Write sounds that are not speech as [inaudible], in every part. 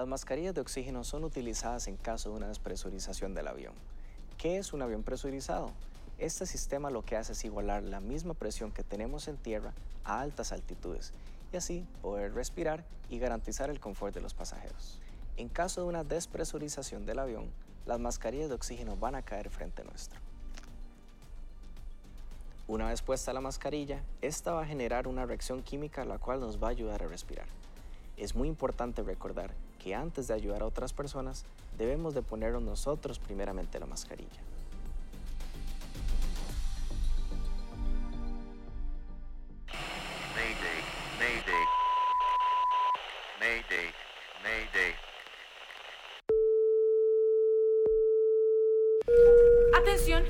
Las mascarillas de oxígeno son utilizadas en caso de una despresurización del avión. ¿Qué es un avión presurizado? Este sistema lo que hace es igualar la misma presión que tenemos en tierra a altas altitudes y así poder respirar y garantizar el confort de los pasajeros. En caso de una despresurización del avión, las mascarillas de oxígeno van a caer frente nuestro. Una vez puesta la mascarilla, esta va a generar una reacción química la cual nos va a ayudar a respirar. Es muy importante recordar que antes de ayudar a otras personas, debemos de ponernos nosotros primeramente la mascarilla. Mayday, Mayday. Mayday, Mayday. Atención,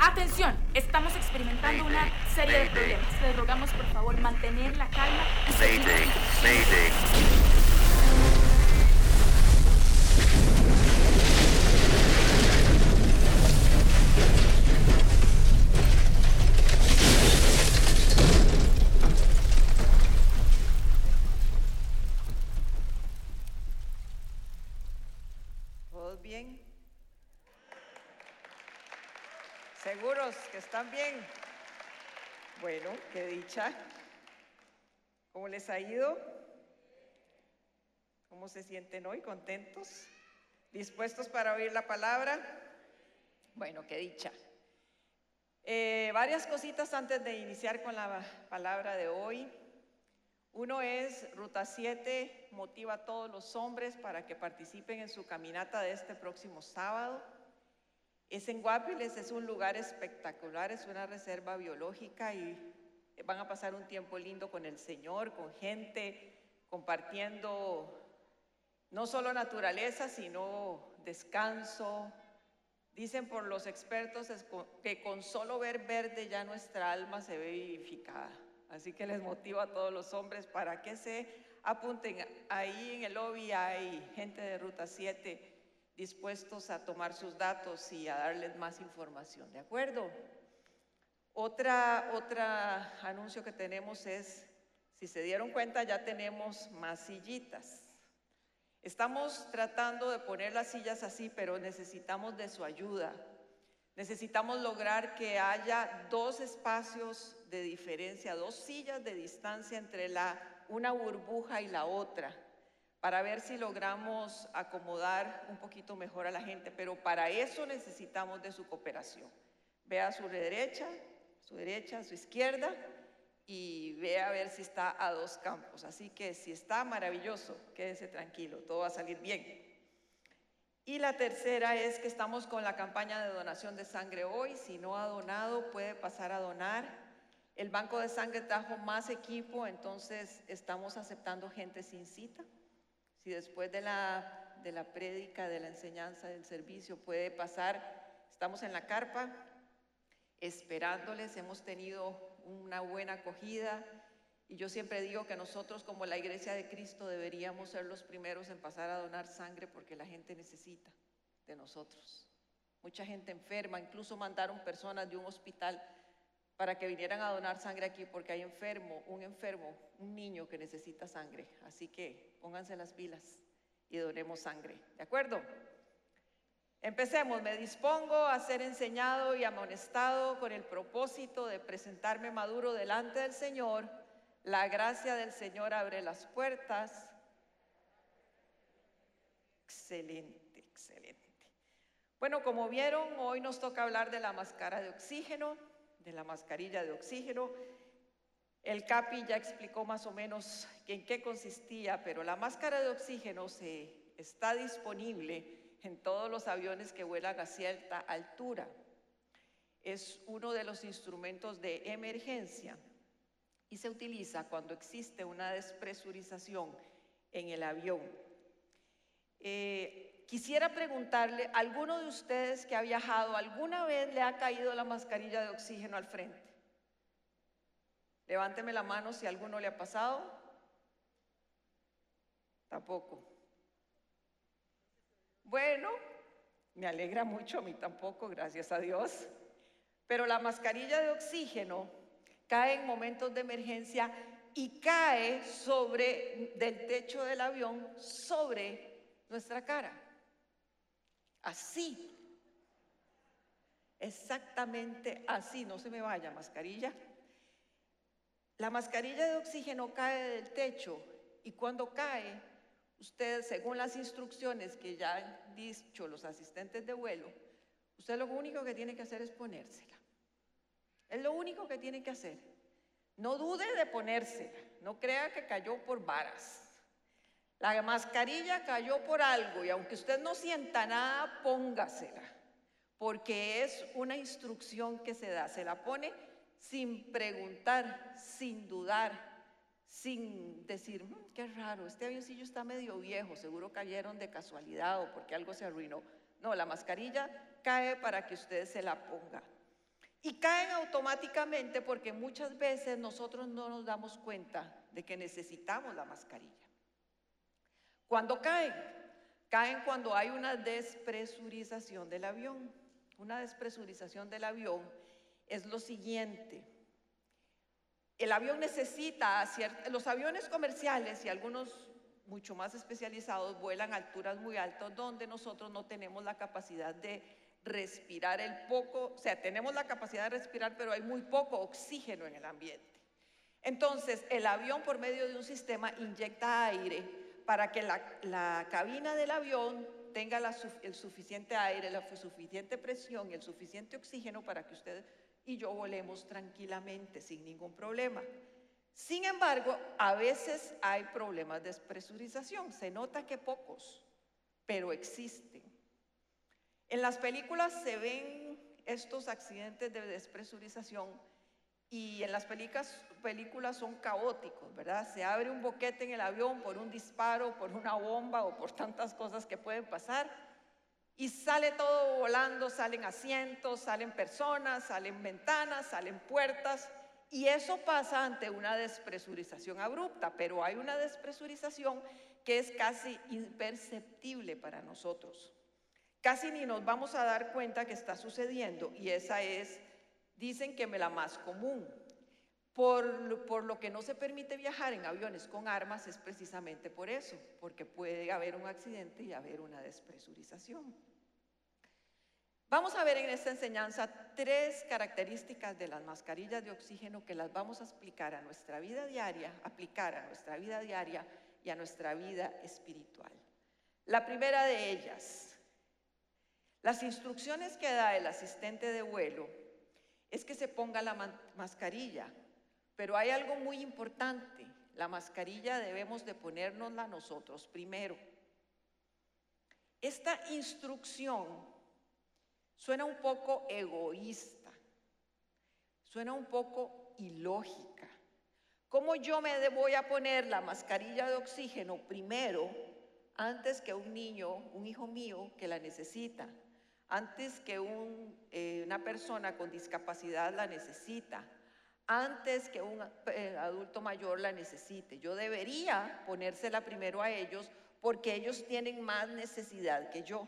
atención, estamos experimentando una serie de problemas. Les rogamos por favor mantener la calma y ¿Seguros que están bien? Bueno, qué dicha. ¿Cómo les ha ido? ¿Cómo se sienten hoy? ¿Contentos? ¿Dispuestos para oír la palabra? Bueno, qué dicha. Eh, varias cositas antes de iniciar con la palabra de hoy. Uno es, Ruta 7 motiva a todos los hombres para que participen en su caminata de este próximo sábado. Es en Guapiles, es un lugar espectacular, es una reserva biológica y van a pasar un tiempo lindo con el Señor, con gente, compartiendo no solo naturaleza, sino descanso. Dicen por los expertos que con solo ver verde ya nuestra alma se ve vivificada. Así que les motivo a todos los hombres para que se apunten. Ahí en el lobby hay gente de Ruta 7 dispuestos a tomar sus datos y a darles más información, ¿de acuerdo? Otra, otra anuncio que tenemos es, si se dieron cuenta, ya tenemos más sillitas. Estamos tratando de poner las sillas así, pero necesitamos de su ayuda. Necesitamos lograr que haya dos espacios de diferencia, dos sillas de distancia entre la, una burbuja y la otra, para ver si logramos acomodar un poquito mejor a la gente. Pero para eso necesitamos de su cooperación. Vea a su derecha, su derecha, su izquierda y vea a ver si está a dos campos. Así que si está maravilloso, quédese tranquilo, todo va a salir bien. Y la tercera es que estamos con la campaña de donación de sangre hoy. Si no ha donado, puede pasar a donar. El banco de sangre trajo más equipo, entonces estamos aceptando gente sin cita. Si después de la, de la prédica, de la enseñanza, del servicio puede pasar, estamos en la carpa esperándoles. Hemos tenido una buena acogida. Y yo siempre digo que nosotros como la Iglesia de Cristo deberíamos ser los primeros en pasar a donar sangre porque la gente necesita de nosotros. Mucha gente enferma, incluso mandaron personas de un hospital para que vinieran a donar sangre aquí porque hay enfermo, un enfermo, un niño que necesita sangre. Así que pónganse las pilas y donemos sangre. ¿De acuerdo? Empecemos, me dispongo a ser enseñado y amonestado con el propósito de presentarme maduro delante del Señor. La gracia del Señor abre las puertas. Excelente, excelente. Bueno, como vieron, hoy nos toca hablar de la máscara de oxígeno, de la mascarilla de oxígeno. El CAPI ya explicó más o menos en qué consistía, pero la máscara de oxígeno se, está disponible en todos los aviones que vuelan a cierta altura. Es uno de los instrumentos de emergencia y se utiliza cuando existe una despresurización en el avión. Eh, quisiera preguntarle, ¿alguno de ustedes que ha viajado alguna vez le ha caído la mascarilla de oxígeno al frente? Levánteme la mano si alguno le ha pasado. Tampoco. Bueno, me alegra mucho, a mí tampoco, gracias a Dios. Pero la mascarilla de oxígeno cae en momentos de emergencia y cae sobre del techo del avión sobre nuestra cara. Así. Exactamente así. No se me vaya, mascarilla. La mascarilla de oxígeno cae del techo y cuando cae, usted, según las instrucciones que ya han dicho los asistentes de vuelo, usted lo único que tiene que hacer es ponérsela. Es lo único que tiene que hacer. No dude de ponérsela. No crea que cayó por varas. La mascarilla cayó por algo y aunque usted no sienta nada, póngasela. Porque es una instrucción que se da. Se la pone sin preguntar, sin dudar, sin decir, "Mm, qué raro, este avioncillo está medio viejo, seguro cayeron de casualidad o porque algo se arruinó. No, la mascarilla cae para que usted se la ponga. Y caen automáticamente porque muchas veces nosotros no nos damos cuenta de que necesitamos la mascarilla. ¿Cuándo caen? Caen cuando hay una despresurización del avión. Una despresurización del avión es lo siguiente. El avión necesita, los aviones comerciales y algunos mucho más especializados vuelan a alturas muy altas donde nosotros no tenemos la capacidad de respirar el poco, o sea, tenemos la capacidad de respirar, pero hay muy poco oxígeno en el ambiente. Entonces, el avión por medio de un sistema inyecta aire para que la, cabina del avión tenga el suficiente aire, la suficiente presión y el suficiente oxígeno para que usted y yo volemos tranquilamente, sin ningún problema. Sin embargo, a veces hay problemas de despresurización. Se nota que pocos, pero existen. En las películas se ven estos accidentes de despresurización y en las películas, son caóticos, ¿verdad? Se abre un boquete en el avión por un disparo, por una bomba o por tantas cosas que pueden pasar y sale todo volando, salen asientos, salen personas, salen ventanas, salen puertas y eso pasa ante una despresurización abrupta, pero hay una despresurización que es casi imperceptible para nosotros. Casi ni nos vamos a dar cuenta que está sucediendo y esa es, dicen que me la más común. Por, por lo que no se permite viajar en aviones con armas es precisamente por eso, porque puede haber un accidente y haber una despresurización. Vamos a ver en esta enseñanza tres características de las mascarillas de oxígeno que las vamos a explicar a nuestra vida diaria, aplicar a nuestra vida diaria y a nuestra vida espiritual. La primera de ellas, las instrucciones que da el asistente de vuelo es que se ponga la mascarilla, pero hay algo muy importante. La mascarilla debemos de ponérnosla nosotros primero. Esta instrucción suena un poco egoísta, suena un poco ilógica. ¿Cómo yo me voy a poner la mascarilla de oxígeno primero antes que un niño, un hijo mío que la necesita? Antes que eh, una persona con discapacidad la necesita, antes que un eh, adulto mayor la necesite. Yo debería ponérsela primero a ellos porque ellos tienen más necesidad que yo.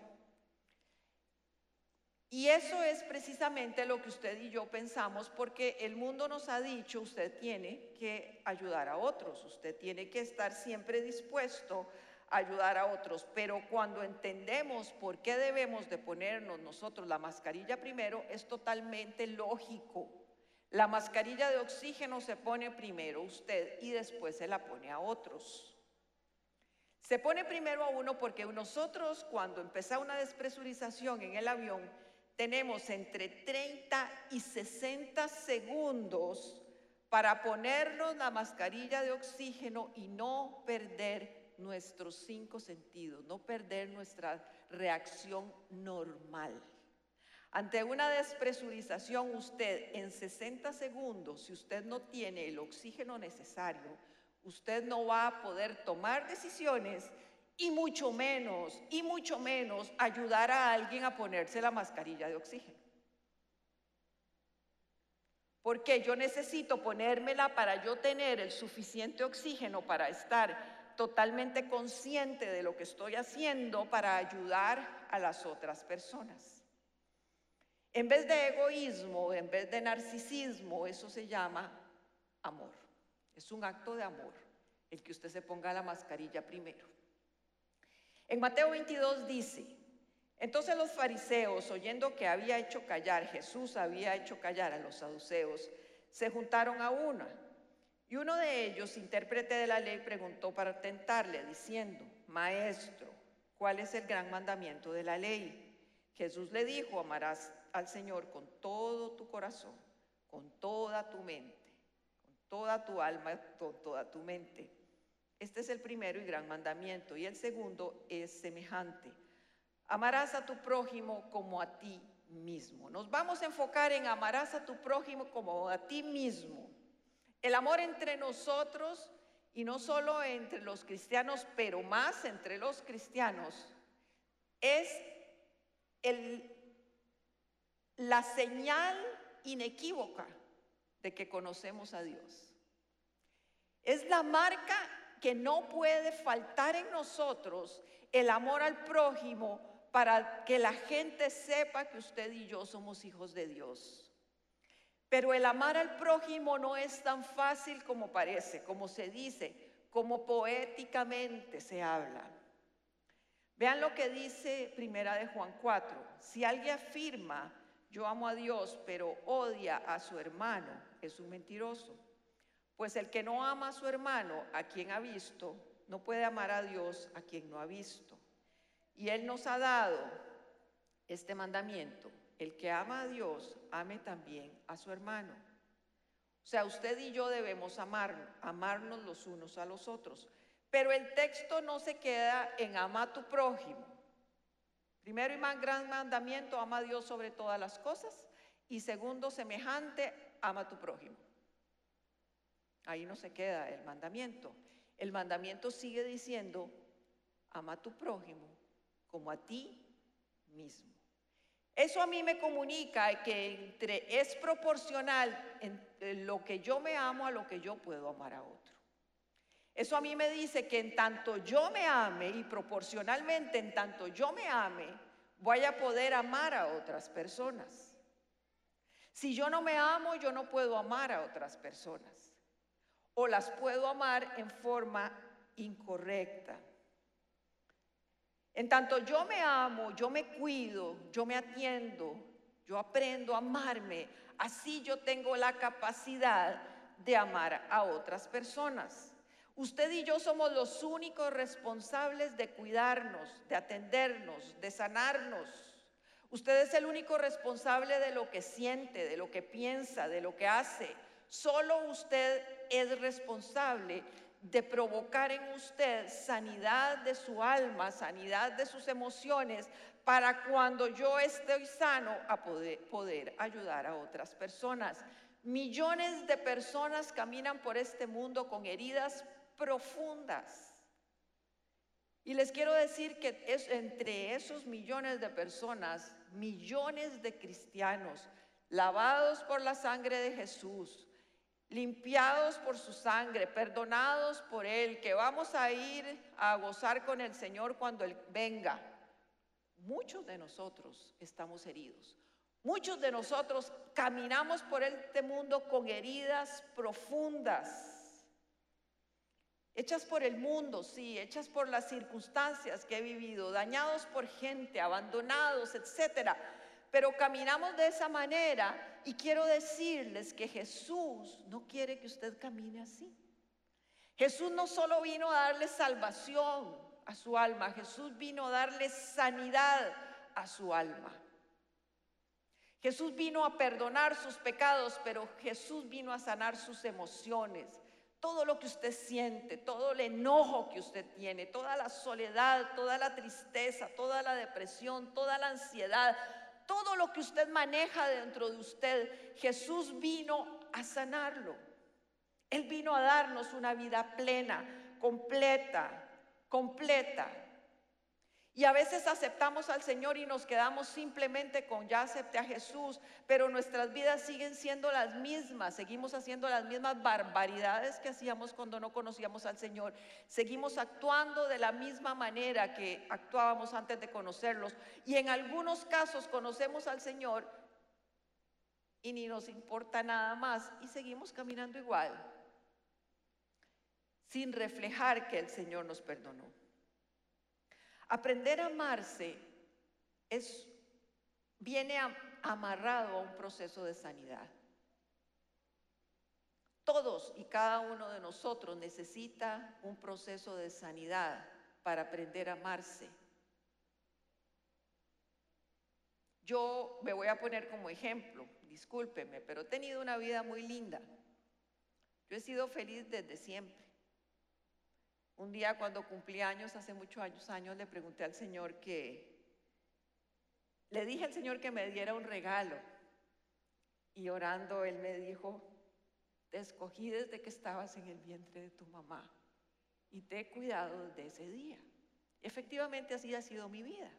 Y eso es precisamente lo que usted y yo pensamos porque el mundo nos ha dicho, usted tiene que ayudar a otros, usted tiene que estar siempre dispuesto ayudar a otros, pero cuando entendemos por qué debemos de ponernos nosotros la mascarilla primero, es totalmente lógico. La mascarilla de oxígeno se pone primero usted y después se la pone a otros. Se pone primero a uno porque nosotros cuando empieza una despresurización en el avión, tenemos entre 30 y 60 segundos para ponernos la mascarilla de oxígeno y no perder nuestros cinco sentidos, no perder nuestra reacción normal. Ante una despresurización, usted en 60 segundos, si usted no tiene el oxígeno necesario, usted no va a poder tomar decisiones y mucho menos, y mucho menos ayudar a alguien a ponerse la mascarilla de oxígeno. Porque yo necesito ponérmela para yo tener el suficiente oxígeno para estar totalmente consciente de lo que estoy haciendo para ayudar a las otras personas. En vez de egoísmo, en vez de narcisismo, eso se llama amor. Es un acto de amor el que usted se ponga la mascarilla primero. En Mateo 22 dice, entonces los fariseos, oyendo que había hecho callar, Jesús había hecho callar a los saduceos, se juntaron a una. Y uno de ellos, intérprete de la ley, preguntó para tentarle, diciendo, Maestro, ¿cuál es el gran mandamiento de la ley? Jesús le dijo, amarás al Señor con todo tu corazón, con toda tu mente, con toda tu alma, con toda tu mente. Este es el primero y gran mandamiento. Y el segundo es semejante. Amarás a tu prójimo como a ti mismo. Nos vamos a enfocar en amarás a tu prójimo como a ti mismo. El amor entre nosotros y no solo entre los cristianos, pero más entre los cristianos, es la señal inequívoca de que conocemos a Dios. Es la marca que no puede faltar en nosotros el amor al prójimo para que la gente sepa que usted y yo somos hijos de Dios. Pero el amar al prójimo no es tan fácil como parece, como se dice, como poéticamente se habla. Vean lo que dice Primera de Juan 4. Si alguien afirma, yo amo a Dios, pero odia a su hermano, es un mentiroso. Pues el que no ama a su hermano, a quien ha visto, no puede amar a Dios, a quien no ha visto. Y Él nos ha dado este mandamiento. El que ama a Dios, ame también a su hermano. O sea, usted y yo debemos amar, amarnos los unos a los otros. Pero el texto no se queda en ama a tu prójimo. Primero y más gran mandamiento, ama a Dios sobre todas las cosas. Y segundo, semejante, ama a tu prójimo. Ahí no se queda el mandamiento. El mandamiento sigue diciendo, ama a tu prójimo como a ti mismo. Eso a mí me comunica que entre, es proporcional lo que yo me amo a lo que yo puedo amar a otro. Eso a mí me dice que en tanto yo me ame y proporcionalmente en tanto yo me ame, voy a poder amar a otras personas. Si yo no me amo, yo no puedo amar a otras personas. O las puedo amar en forma incorrecta. En tanto yo me amo, yo me cuido, yo me atiendo, yo aprendo a amarme, así yo tengo la capacidad de amar a otras personas. Usted y yo somos los únicos responsables de cuidarnos, de atendernos, de sanarnos. Usted es el único responsable de lo que siente, de lo que piensa, de lo que hace. Solo usted es responsable de provocar en usted sanidad de su alma, sanidad de sus emociones, para cuando yo esté sano a poder, poder ayudar a otras personas. Millones de personas caminan por este mundo con heridas profundas. Y les quiero decir que es entre esos millones de personas, millones de cristianos lavados por la sangre de Jesús, limpiados por su sangre, perdonados por Él, que vamos a ir a gozar con el Señor cuando Él venga. Muchos de nosotros estamos heridos. Muchos de nosotros caminamos por este mundo con heridas profundas hechas por el mundo, sí, hechas por las circunstancias que he vivido, dañados por gente, abandonados, etcétera. Pero caminamos de esa manera y quiero decirles que Jesús no quiere que usted camine así. Jesús no solo vino a darle salvación a su alma, Jesús vino a darle sanidad a su alma. Jesús vino a perdonar sus pecados, pero Jesús vino a sanar sus emociones todo lo que usted siente, todo el enojo que usted tiene, toda la soledad, toda la tristeza, toda la depresión, toda la ansiedad, todo lo que usted maneja dentro de usted, Jesús vino a sanarlo. Él vino a darnos una vida plena, completa, completa. Y a veces aceptamos al Señor y nos quedamos simplemente con ya acepté a Jesús, pero nuestras vidas siguen siendo las mismas, seguimos haciendo las mismas barbaridades que hacíamos cuando no conocíamos al Señor, seguimos actuando de la misma manera que actuábamos antes de conocerlos y en algunos casos conocemos al Señor y ni nos importa nada más y seguimos caminando igual, sin reflejar que el Señor nos perdonó. Aprender a amarse es, viene amarrado a un proceso de sanidad. Todos y cada uno de nosotros necesita un proceso de sanidad para aprender a amarse. Yo me voy a poner como ejemplo, discúlpeme, pero he tenido una vida muy linda. Yo he sido feliz desde siempre. Un día cuando cumplí años, hace muchos años, años, le pregunté al Señor que, le dije al Señor que me diera un regalo. Y orando, Él me dijo, te escogí desde que estabas en el vientre de tu mamá y te he cuidado desde ese día. Efectivamente así ha sido mi vida.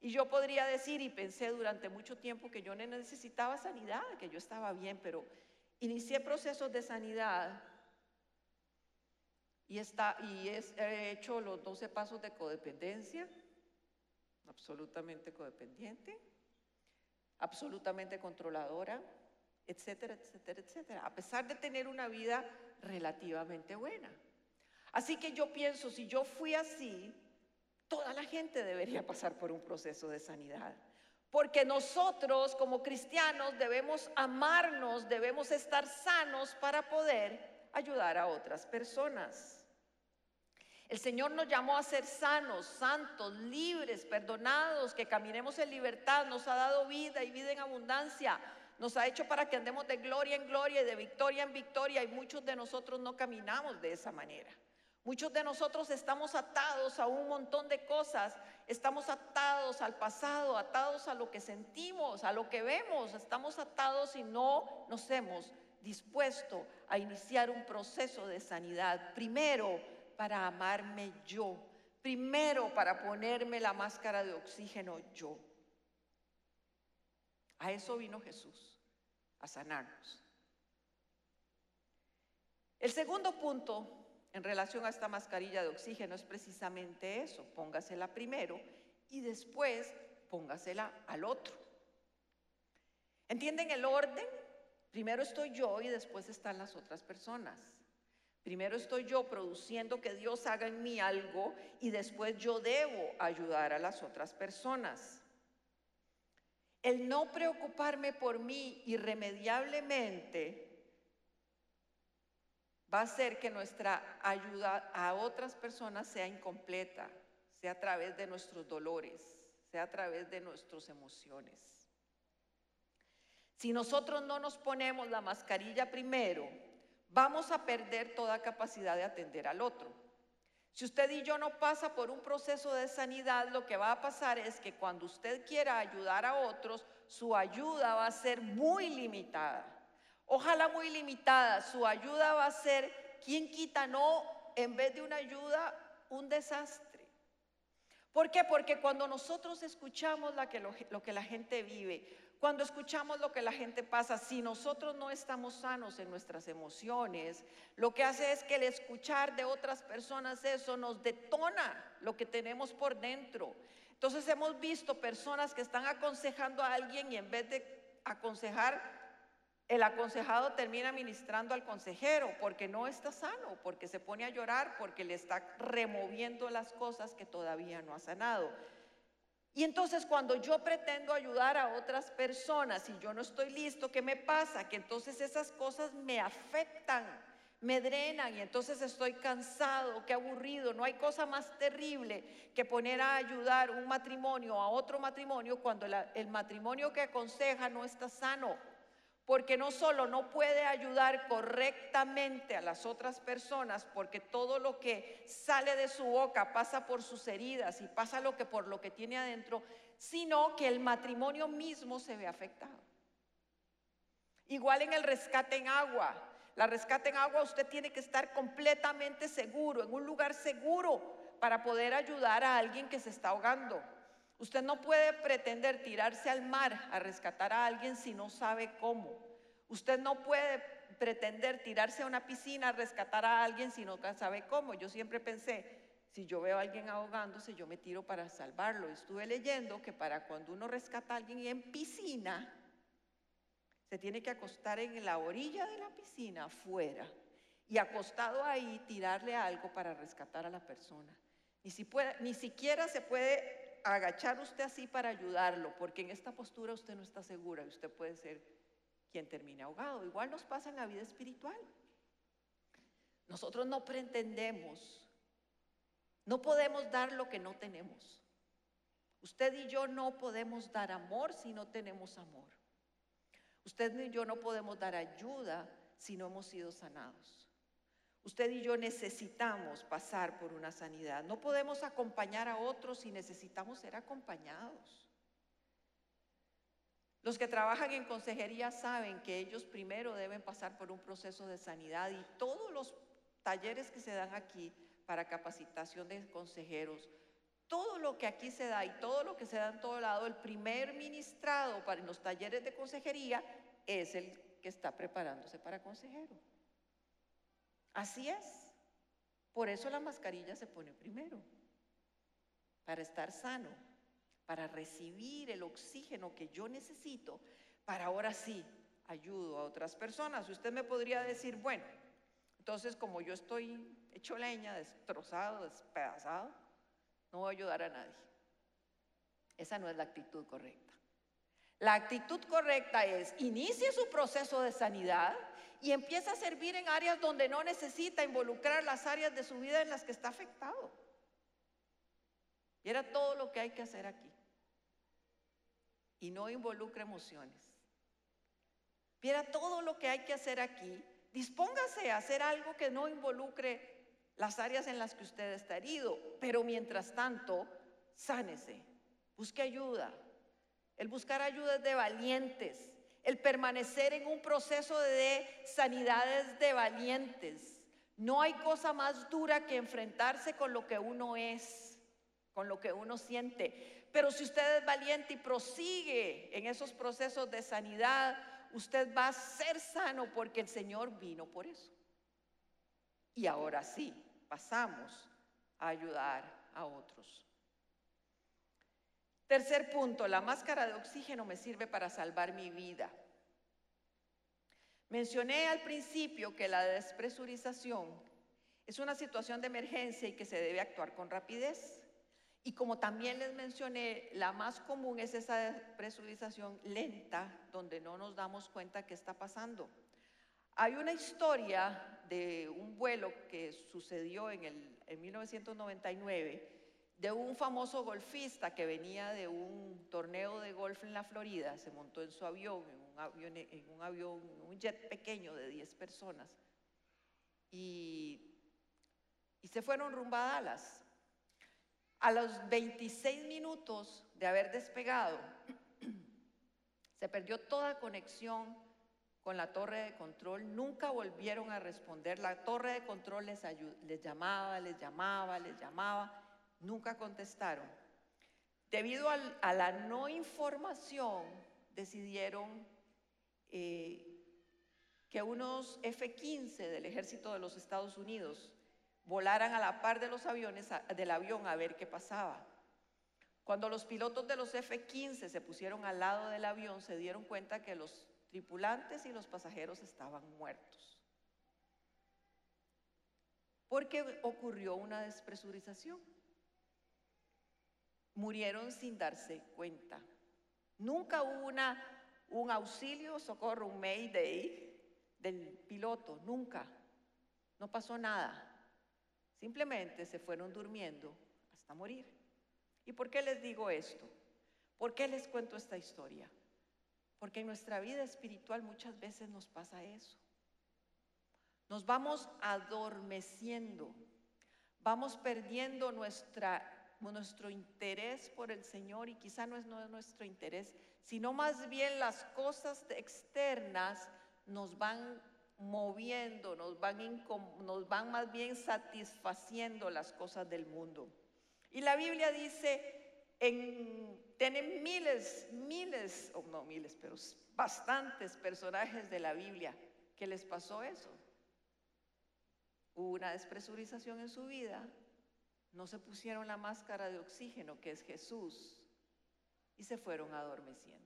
Y yo podría decir, y pensé durante mucho tiempo que yo no necesitaba sanidad, que yo estaba bien, pero inicié procesos de sanidad y, está, y es- he hecho los 12 pasos de codependencia, absolutamente codependiente, absolutamente controladora, etcétera, etcétera, etcétera, a pesar de tener una vida relativamente buena. Así que yo pienso, si yo fui así, toda la gente debería pasar por un proceso de sanidad. Porque nosotros como cristianos debemos amarnos, debemos estar sanos para poder ayudar a otras personas. El Señor nos llamó a ser sanos, santos, libres, perdonados, que caminemos en libertad, nos ha dado vida y vida en abundancia, nos ha hecho para que andemos de gloria en gloria y de victoria en victoria. Y muchos de nosotros no caminamos de esa manera. Muchos de nosotros estamos atados a un montón de cosas, estamos atados al pasado, atados a lo que sentimos, a lo que vemos, estamos atados y no nos hemos dispuesto a iniciar un proceso de sanidad. Primero, para amarme yo. Primero, para ponerme la máscara de oxígeno yo. A eso vino Jesús, a sanarnos. El segundo punto en relación a esta mascarilla de oxígeno es precisamente eso, póngasela primero y después póngasela al otro. ¿Entienden el orden? Primero estoy yo y después están las otras personas. Primero estoy yo produciendo que Dios haga en mí algo y después yo debo ayudar a las otras personas. El no preocuparme por mí irremediablemente va a hacer que nuestra ayuda a otras personas sea incompleta, sea a través de nuestros dolores, sea a través de nuestras emociones. Si nosotros no nos ponemos la mascarilla primero, vamos a perder toda capacidad de atender al otro. Si usted y yo no pasa por un proceso de sanidad, lo que va a pasar es que cuando usted quiera ayudar a otros, su ayuda va a ser muy limitada. Ojalá muy limitada. Su ayuda va a ser, ¿quién quita? No, en vez de una ayuda, un desastre. ¿Por qué? Porque cuando nosotros escuchamos lo, lo que la gente vive, cuando escuchamos lo que la gente pasa, si nosotros no estamos sanos en nuestras emociones, lo que hace es que el escuchar de otras personas eso nos detona lo que tenemos por dentro. Entonces hemos visto personas que están aconsejando a alguien y en vez de aconsejar, el aconsejado termina ministrando al consejero porque no está sano, porque se pone a llorar, porque le está removiendo las cosas que todavía no ha sanado. Y entonces cuando yo pretendo ayudar a otras personas y yo no estoy listo, ¿qué me pasa? Que entonces esas cosas me afectan, me drenan y entonces estoy cansado, qué aburrido. No hay cosa más terrible que poner a ayudar un matrimonio a otro matrimonio cuando el matrimonio que aconseja no está sano. Porque no solo no puede ayudar correctamente a las otras personas, porque todo lo que sale de su boca pasa por sus heridas y pasa lo que por lo que tiene adentro, sino que el matrimonio mismo se ve afectado. Igual en el rescate en agua. La rescate en agua usted tiene que estar completamente seguro, en un lugar seguro para poder ayudar a alguien que se está ahogando. Usted no puede pretender tirarse al mar a rescatar a alguien si no sabe cómo. Usted no puede pretender tirarse a una piscina a rescatar a alguien si no sabe cómo. Yo siempre pensé, si yo veo a alguien ahogándose, yo me tiro para salvarlo. Estuve leyendo que para cuando uno rescata a alguien en piscina, se tiene que acostar en la orilla de la piscina, afuera, y acostado ahí tirarle algo para rescatar a la persona. Ni, ni siquiera se puede agachar usted así para ayudarlo, porque en esta postura usted no está segura y usted puede ser quien termine ahogado. Igual nos pasa en la vida espiritual. Nosotros no pretendemos, no podemos dar lo que no tenemos. Usted y yo no podemos dar amor si no tenemos amor. Usted y yo no podemos dar ayuda si no hemos sido sanados. Usted y yo necesitamos pasar por una sanidad. No podemos acompañar a otros si necesitamos ser acompañados. Los que trabajan en consejería saben que ellos primero deben pasar por un proceso de sanidad y todos los talleres que se dan aquí para capacitación de consejeros, todo lo que aquí se da y todo lo que se da en todo lado, el primer ministrado para los talleres de consejería es el que está preparándose para consejero. Así es. Por eso la mascarilla se pone primero, para estar sano, para recibir el oxígeno que yo necesito, para ahora sí ayudo a otras personas. Usted me podría decir, bueno, entonces como yo estoy hecho leña, destrozado, despedazado, no voy a ayudar a nadie. Esa no es la actitud correcta. La actitud correcta es inicie su proceso de sanidad y empieza a servir en áreas donde no necesita involucrar las áreas de su vida en las que está afectado. Y era todo lo que hay que hacer aquí. Y no involucre emociones. Viera todo lo que hay que hacer aquí. Dispóngase a hacer algo que no involucre las áreas en las que usted está herido. Pero mientras tanto, sánese. Busque ayuda. El buscar ayuda es de valientes. El permanecer en un proceso de sanidad es de valientes. No hay cosa más dura que enfrentarse con lo que uno es, con lo que uno siente. Pero si usted es valiente y prosigue en esos procesos de sanidad, usted va a ser sano porque el Señor vino por eso. Y ahora sí, pasamos a ayudar a otros. Tercer punto, la máscara de oxígeno me sirve para salvar mi vida. Mencioné al principio que la despresurización es una situación de emergencia y que se debe actuar con rapidez. Y como también les mencioné, la más común es esa despresurización lenta, donde no nos damos cuenta qué está pasando. Hay una historia de un vuelo que sucedió en, el, en 1999 de un famoso golfista que venía de un torneo de golf en la Florida, se montó en su avión, en un avión, un jet pequeño de 10 personas, y, y se fueron rumbo a Dallas. A los 26 minutos de haber despegado, [clears throat] se perdió toda conexión con la torre de control, nunca volvieron a responder. La torre de control les, les llamaba, les llamaba, les llamaba, nunca contestaron. Debido a la no información, decidieron eh, que unos F-15 del ejército de los Estados Unidos volaran a la par de los aviones del avión a ver qué pasaba. Cuando los pilotos de los F-15 se pusieron al lado del avión, se dieron cuenta que los tripulantes y los pasajeros estaban muertos. Porque ocurrió una despresurización. Murieron sin darse cuenta. Nunca hubo una, un auxilio, socorro, un mayday del piloto, nunca. No pasó nada. Simplemente se fueron durmiendo hasta morir. ¿Y por qué les digo esto? ¿Por qué les cuento esta historia? Porque en nuestra vida espiritual muchas veces nos pasa eso. Nos vamos adormeciendo, vamos perdiendo nuestra, nuestro interés por el Señor y quizá no es, nuestro interés, sino más bien las cosas externas nos van moviendo, nos van, nos van más bien satisfaciendo las cosas del mundo. Y la Biblia dice, en, tienen miles, miles, o no miles, pero bastantes personajes de la Biblia que les pasó eso. Hubo una despresurización en su vida, no se pusieron la máscara de oxígeno, que es Jesús, y se fueron adormeciendo.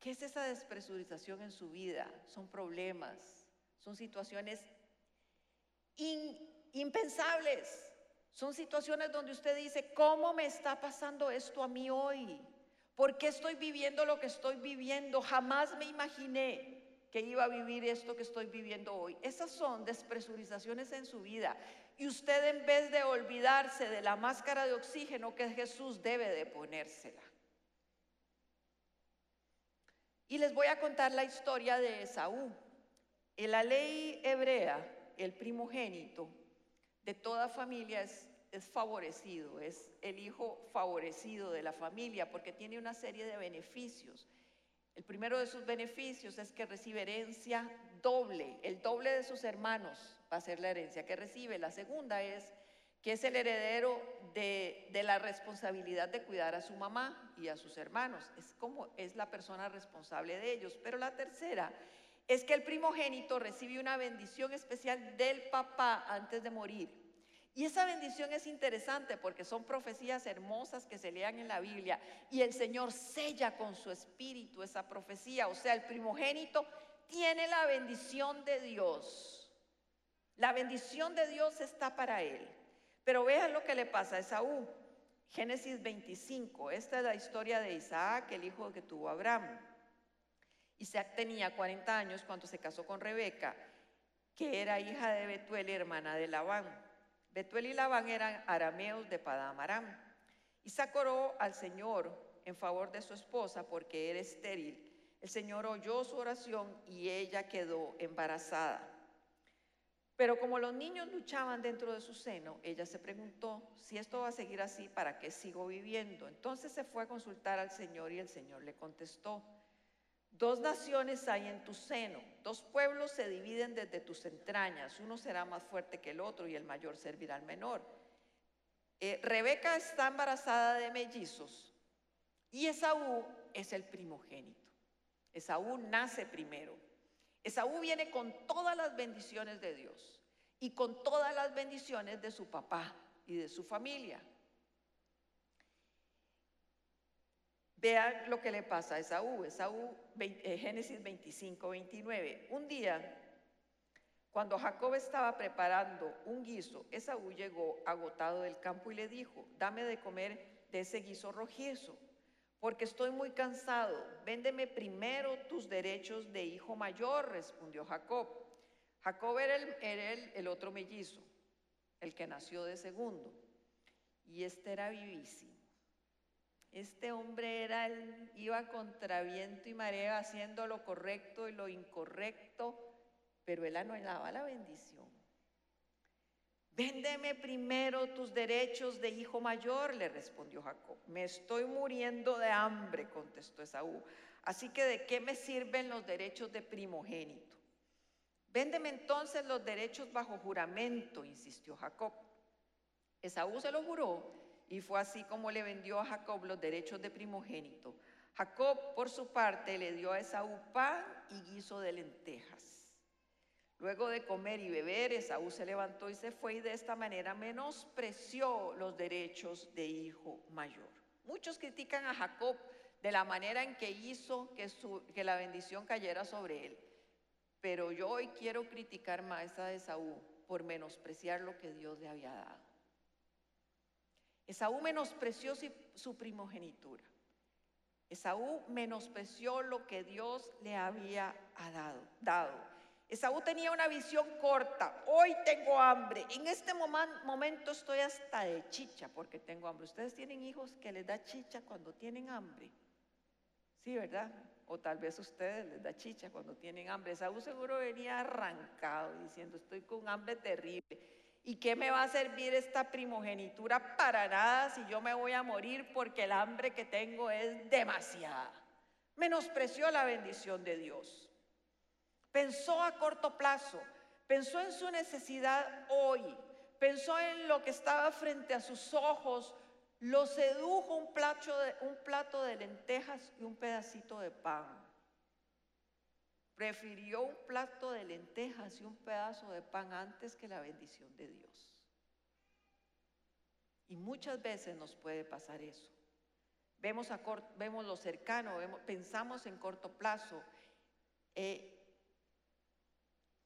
¿Qué es esa despresurización en su vida? Son problemas, son situaciones impensables, Son situaciones donde usted dice, ¿cómo me está pasando esto a mí hoy? ¿Por qué estoy viviendo lo que estoy viviendo? Jamás me imaginé que iba a vivir esto que estoy viviendo hoy. Esas son despresurizaciones en su vida. Y usted en vez de olvidarse de la máscara de oxígeno que Jesús debe de ponérsela. Y les voy a contar la historia de Esaú. En la ley hebrea, el primogénito de toda familia es, es favorecido, es el hijo favorecido de la familia porque tiene una serie de beneficios. El primero de sus beneficios es que recibe herencia doble, el doble de sus hermanos va a ser la herencia que recibe. La segunda es que es el heredero de, la responsabilidad de cuidar a su mamá y a sus hermanos. Es como es la persona responsable de ellos. Pero la tercera es que el primogénito recibe una bendición especial del papá antes de morir. Y esa bendición es interesante porque son profecías hermosas que se lean en la Biblia y el Señor sella con su espíritu esa profecía. O sea, el primogénito tiene la bendición de Dios. La bendición de Dios está para él. Pero vean lo que le pasa a Esaú. Génesis 25, esta es la historia de Isaac, el hijo que tuvo Abraham. Isaac tenía 40 años cuando se casó con Rebeca, que era hija de Betuel, hermana de Labán. Betuel y Labán eran arameos de Padamaram. Isaac oró al Señor en favor de su esposa porque era estéril. El Señor oyó su oración y ella quedó embarazada. Pero como los niños luchaban dentro de su seno, ella se preguntó, si esto va a seguir así, ¿para qué sigo viviendo? Entonces se fue a consultar al Señor y el Señor le contestó, dos naciones hay en tu seno, dos pueblos se dividen desde tus entrañas, uno será más fuerte que el otro y el mayor servirá al menor. Eh, Rebeca está embarazada de mellizos y Esaú es el primogénito. Esaú nace primero. Esaú viene con todas las bendiciones de Dios y con todas las bendiciones de su papá y de su familia. Vean lo que le pasa a Esaú. Esaú, eh, Génesis 25, 29. Un día, cuando Jacob estaba preparando un guiso, Esaú llegó agotado del campo y le dijo, dame de comer de ese guiso rojizo porque estoy muy cansado. Véndeme primero tus derechos de hijo mayor, respondió Jacob. Jacob era el, otro mellizo, el que nació de segundo. Y este era vivísimo. Este hombre era el, iba contra viento y marea haciendo lo correcto y lo incorrecto, pero él anhelaba la bendición. Véndeme primero tus derechos de hijo mayor, le respondió Jacob. Me estoy muriendo de hambre, contestó Esaú. Así que ¿de qué me sirven los derechos de primogénito? Véndeme entonces los derechos bajo juramento, insistió Jacob. Esaú se lo juró y fue así como le vendió a Jacob los derechos de primogénito. Jacob, por su parte, le dio a Esaú pan y guiso de lentejas. Luego de comer y beber, Esaú se levantó y se fue y de esta manera menospreció los derechos de hijo mayor. Muchos critican a Jacob de la manera en que hizo que, la bendición cayera sobre él. Pero yo hoy quiero criticar más a Esaú por menospreciar lo que Dios le había dado. Esaú menospreció su primogenitura. Esaú menospreció lo que Dios le había dado. dado. Esaú tenía una visión corta. Hoy tengo hambre. En este momento estoy hasta de chicha porque tengo hambre. Ustedes tienen hijos que les da chicha cuando tienen hambre. Sí, ¿verdad? O tal vez a ustedes les da chicha cuando tienen hambre. Esaú seguro venía arrancado diciendo, estoy con hambre terrible. ¿Y qué me va a servir esta primogenitura para nada si yo me voy a morir porque el hambre que tengo es demasiada? Menospreció la bendición de Dios. Pensó a corto plazo, pensó en su necesidad hoy, pensó en lo que estaba frente a sus ojos, lo sedujo un plato de, lentejas y un pedacito de pan. Prefirió un plato de lentejas y un pedazo de pan antes que la bendición de Dios. Y muchas veces nos puede pasar eso. Vemos, a lo cercano, pensamos en corto plazo. Eh,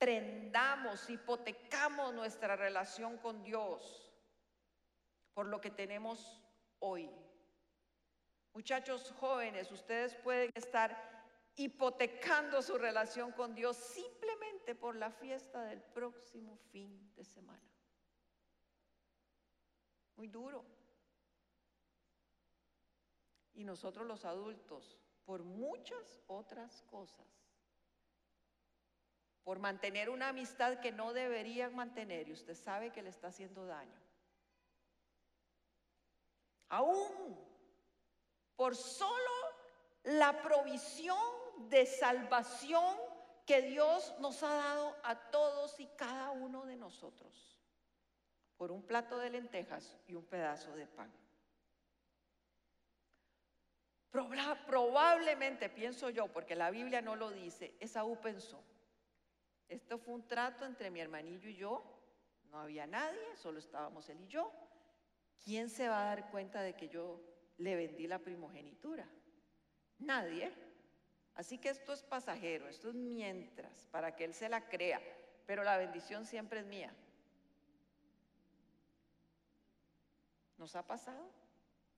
prendamos, hipotecamos nuestra relación con Dios por lo que tenemos hoy. Muchachos jóvenes, ustedes pueden estar hipotecando su relación con Dios simplemente por la fiesta del próximo fin de semana. Muy duro. Y nosotros los adultos, por muchas otras cosas, por mantener una amistad que no deberían mantener y usted sabe que le está haciendo daño. Aún por solo la provisión de salvación que Dios nos ha dado a todos y cada uno de nosotros, por un plato de lentejas y un pedazo de pan. Probablemente, pienso yo, porque la Biblia no lo dice, Esaú pensó, esto fue un trato entre mi hermanillo y yo, no había nadie, solo estábamos él y yo. ¿Quién se va a dar cuenta de que yo le vendí la primogenitura? Nadie. Así que esto es pasajero, esto es mientras, para que él se la crea, pero la bendición siempre es mía. ¿Nos ha pasado?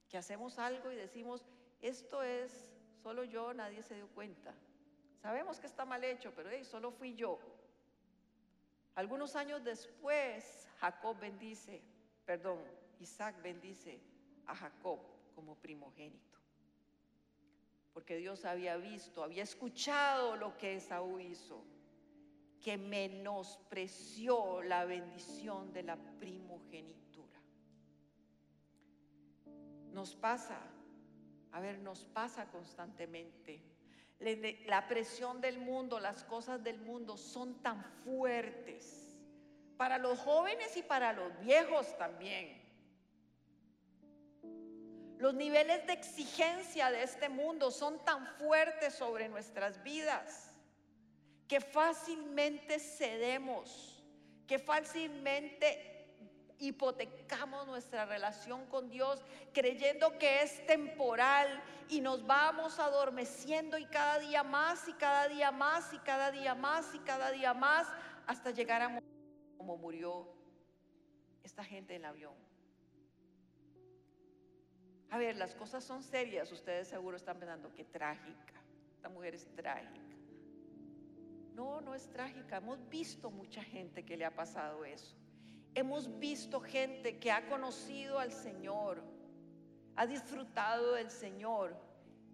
Que hacemos algo y decimos, esto es solo yo, nadie se dio cuenta. Sabemos que está mal hecho, pero hey, solo fui yo. Algunos años después, Jacob bendice, perdón, Isaac bendice a Jacob como primogénito. Porque Dios había visto, había escuchado lo que Esaú hizo, que menospreció la bendición de la primogenitura. Nos pasa, a ver, nos pasa constantemente. La presión del mundo, las cosas del mundo son tan fuertes para los jóvenes y para los viejos también. Los niveles de exigencia de este mundo son tan fuertes sobre nuestras vidas que fácilmente cedemos, que fácilmente hipotecamos nuestra relación con Dios creyendo que es temporal y nos vamos adormeciendo y cada día más y cada día más y cada día más y cada día más hasta llegar a morir como murió esta gente en el avión. A ver, las cosas son serias, ustedes seguro están pensando, qué trágica, esta mujer es trágica. No, no es trágica, hemos visto mucha gente que le ha pasado eso. Hemos visto gente que ha conocido al Señor, ha disfrutado del Señor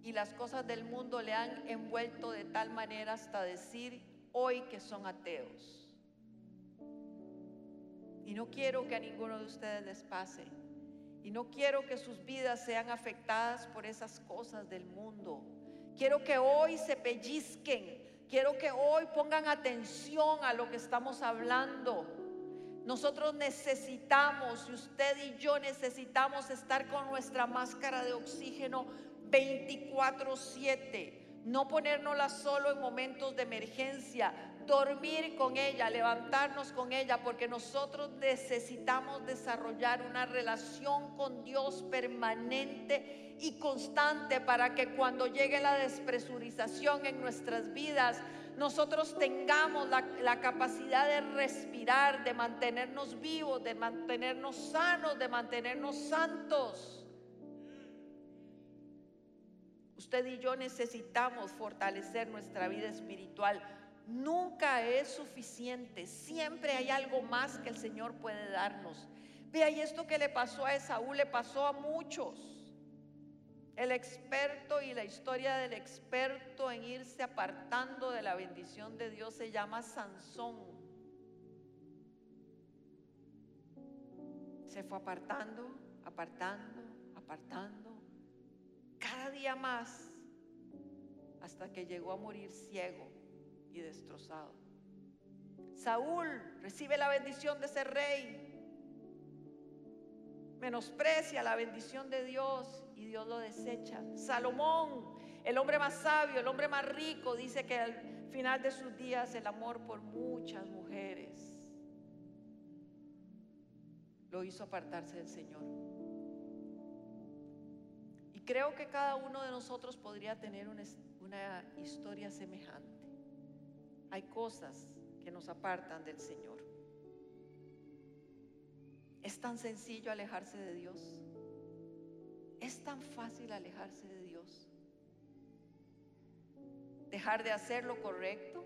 y las cosas del mundo le han envuelto de tal manera hasta decir hoy que son ateos. Y no quiero que a ninguno de ustedes les pase. Y no quiero que sus vidas sean afectadas por esas cosas del mundo. Quiero que hoy se pellizquen. Quiero que hoy pongan atención a lo que estamos hablando. Nosotros necesitamos, y usted y yo necesitamos estar con nuestra máscara de oxígeno 24/7. No ponérnosla solo en momentos de emergencia, dormir con ella, levantarnos con ella, porque nosotros necesitamos desarrollar una relación con Dios permanente y constante para que cuando llegue la despresurización en nuestras vidas, nosotros tengamos la, capacidad de respirar, de mantenernos vivos, de mantenernos sanos, de mantenernos santos. Usted y yo necesitamos fortalecer nuestra vida espiritual nunca es suficiente. Siempre hay algo más que el Señor puede darnos. Vea, y esto que le pasó a Esaú le pasó a muchos. El experto y la historia del experto en irse apartando de la bendición de Dios se llama Sansón. Se fue apartando, apartando, apartando, cada día más, hasta que llegó a morir ciego y destrozado. Saúl recibe la bendición de ser rey, menosprecia la bendición de Dios y Dios lo desecha. Salomón, el hombre más sabio, el hombre más rico, dice que al final de sus días el amor por muchas mujeres lo hizo apartarse del Señor. Y creo que cada uno de nosotros podría tener una, historia semejante hay cosas que nos apartan del Señor. Es tan sencillo alejarse de Dios. Es tan fácil alejarse de Dios. Dejar de hacer lo correcto,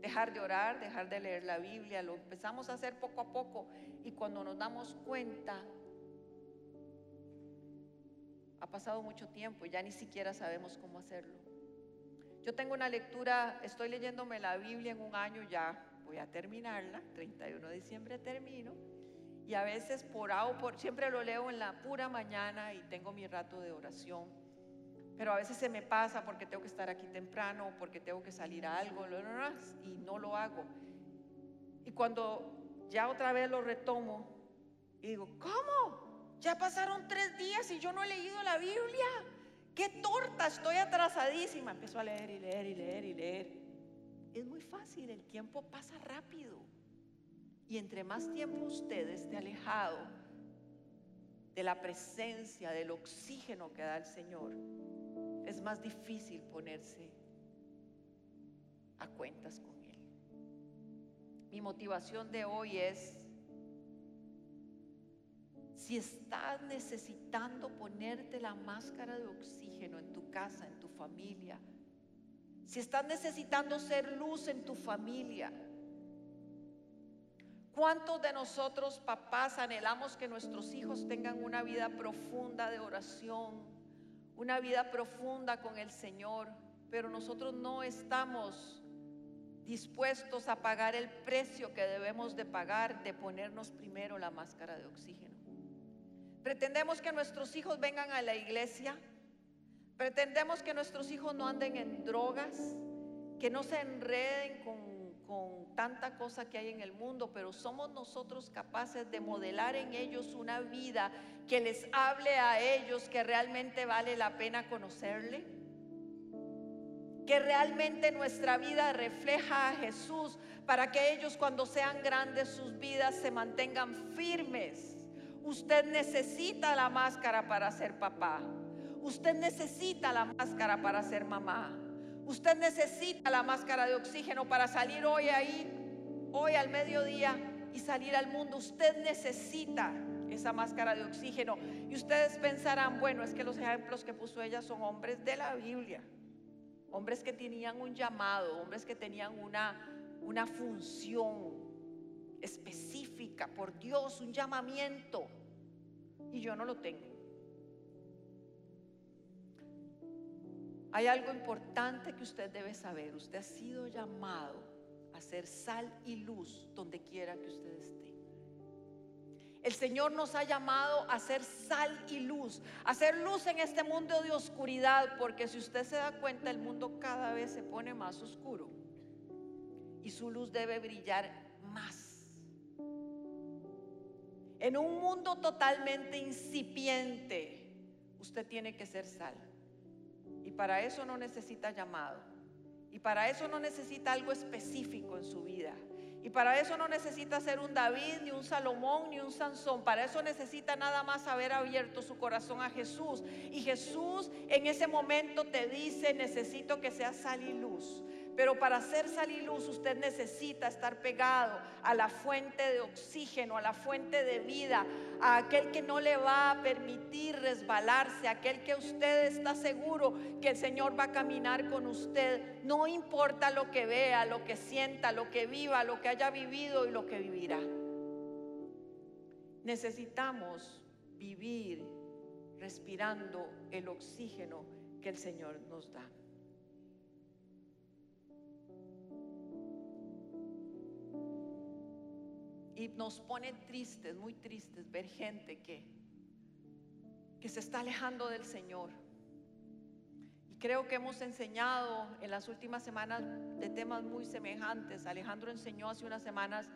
dejar de orar, dejar de leer la Biblia. Lo empezamos a hacer poco a poco y cuando nos damos cuenta, ha pasado mucho tiempo y ya ni siquiera sabemos cómo hacerlo. Yo tengo una lectura, estoy leyéndome la Biblia en un año ya, voy a terminarla, 31 de diciembre termino, y a veces por A por, siempre lo leo en la pura mañana y tengo mi rato de oración, pero a veces se me pasa porque tengo que estar aquí temprano, porque tengo que salir a algo, y no lo hago. Y cuando ya otra vez lo retomo digo, ¿cómo? Ya pasaron tres días y yo no he leído la Biblia. ¡Qué torta! Estoy atrasadísima. Empiezo a leer y leer y leer y leer. Es muy fácil, el tiempo pasa rápido. Y entre más tiempo usted esté alejado de la presencia, del oxígeno que da el Señor, es más difícil ponerse a cuentas con Él. Mi motivación de hoy es si estás necesitando ponerte la máscara de oxígeno en tu casa, en tu familia, si estás necesitando ser luz en tu familia, ¿cuántos de nosotros papás anhelamos que nuestros hijos tengan una vida profunda de oración, una vida profunda con el Señor, pero nosotros no estamos dispuestos a pagar el precio que debemos de pagar de ponernos primero la máscara de oxígeno? Pretendemos que nuestros hijos vengan a la iglesia. Pretendemos que nuestros hijos no anden en drogas, que no se enreden con, tanta cosa que hay en el mundo, pero somos nosotros capaces de modelar en ellos una vida que les hable a ellos que realmente vale la pena conocerle. Que realmente nuestra vida refleja a Jesús para que ellos cuando sean grandes sus vidas se mantengan firmes Usted necesita la máscara para ser papá. Usted necesita la máscara para ser mamá. Usted necesita la máscara de oxígeno para salir hoy ahí, hoy al mediodía y salir al mundo. Usted necesita esa máscara de oxígeno. Y ustedes pensarán, bueno, es que los ejemplos que puso ella son hombres de la Biblia. Hombres que tenían un llamado, hombres que tenían una, una función específica por Dios, un llamamiento. Y yo no lo tengo. Hay algo importante que usted debe saber. Usted ha sido llamado a ser sal y luz donde quiera que usted esté. El Señor nos ha llamado a ser sal y luz, a ser luz en este mundo de oscuridad, porque si usted se da cuenta, el mundo cada vez se pone más oscuro y su luz debe brillar más. En un mundo totalmente incipiente, usted tiene que ser sal. Para eso no necesita llamado. Y para eso no necesita algo específico en su vida. Y para eso no necesita ser un David, ni un Salomón, ni un Sansón. Para eso necesita nada más haber abierto su corazón a Jesús. Y Jesús en ese momento te dice, necesito que seas sal y luz. Pero para hacer salir luz usted necesita estar pegado a la fuente de oxígeno, a la fuente de vida, a aquel que no le va a permitir resbalarse, aquel que usted está seguro que el Señor va a caminar con usted. No importa lo que vea, lo que sienta, lo que viva, lo que haya vivido y lo que vivirá. Necesitamos vivir respirando el oxígeno que el Señor nos da. Y nos pone tristes, muy tristes, ver gente que, que se está alejando del Señor. Y creo que hemos enseñado en las últimas semanas de temas muy semejantes. Alejandro enseñó hace unas semanas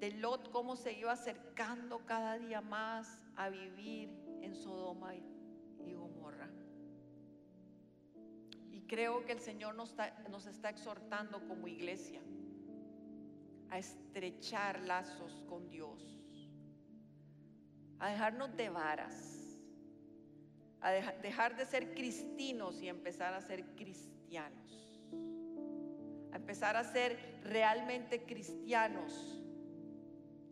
de Lot cómo se iba acercando cada día más a vivir en Sodoma y Gomorra. Y creo que el Señor nos está, nos está exhortando como iglesia a estrechar lazos con Dios, a dejarnos de varas, a dejar de ser cristinos y empezar a ser cristianos, a empezar a ser realmente cristianos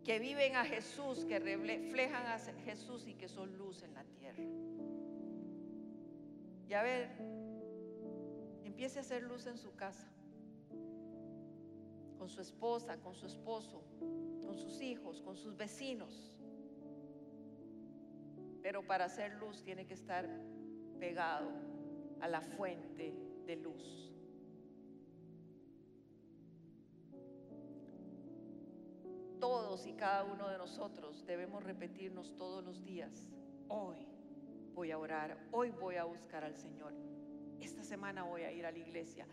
que viven a Jesús, que reflejan a Jesús y que son luz en la tierra. Y a ver, empiece a hacer luz en su casa, con su esposa, con su esposo, con sus hijos, con sus vecinos. Pero para hacer luz tiene que estar pegado a la fuente de luz. Todos y cada uno de nosotros debemos repetirnos todos los días, hoy voy a orar, hoy voy a buscar al Señor, esta semana voy a ir a la iglesia.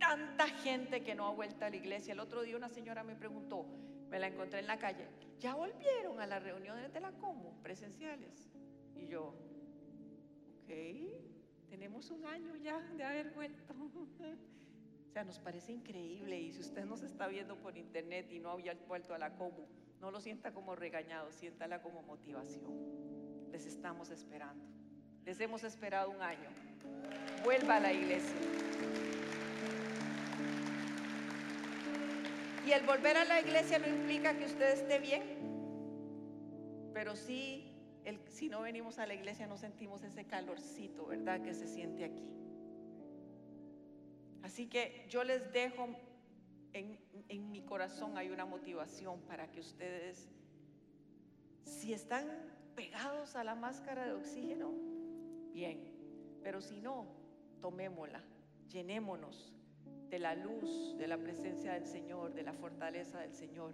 Tanta gente que no ha vuelto a la iglesia. El otro día una señora me preguntó, me la encontré en la calle, ¿ya volvieron a las reuniones de la Como presenciales? Y yo, ok, tenemos un año ya de haber vuelto. [laughs] O sea, nos parece increíble y si usted nos está viendo por internet y no había vuelto a la COMU, no lo sienta como regañado, siéntala como motivación. Les estamos esperando. Les hemos esperado un año. Vuelva a la iglesia. Y el volver a la iglesia no implica que usted esté bien, pero sí, si no venimos a la iglesia no sentimos ese calorcito, ¿verdad? Que se siente aquí. Así que yo les dejo en, mi corazón hay una motivación para que ustedes, si están pegados a la máscara de oxígeno, bien, pero si no, tomémosla, llenémonos de la luz, de la presencia del Señor, de la fortaleza del Señor.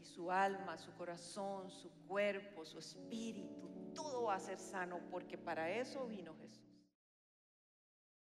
Y su alma, su corazón, su cuerpo, su espíritu, todo va a ser sano porque para eso vino Jesús.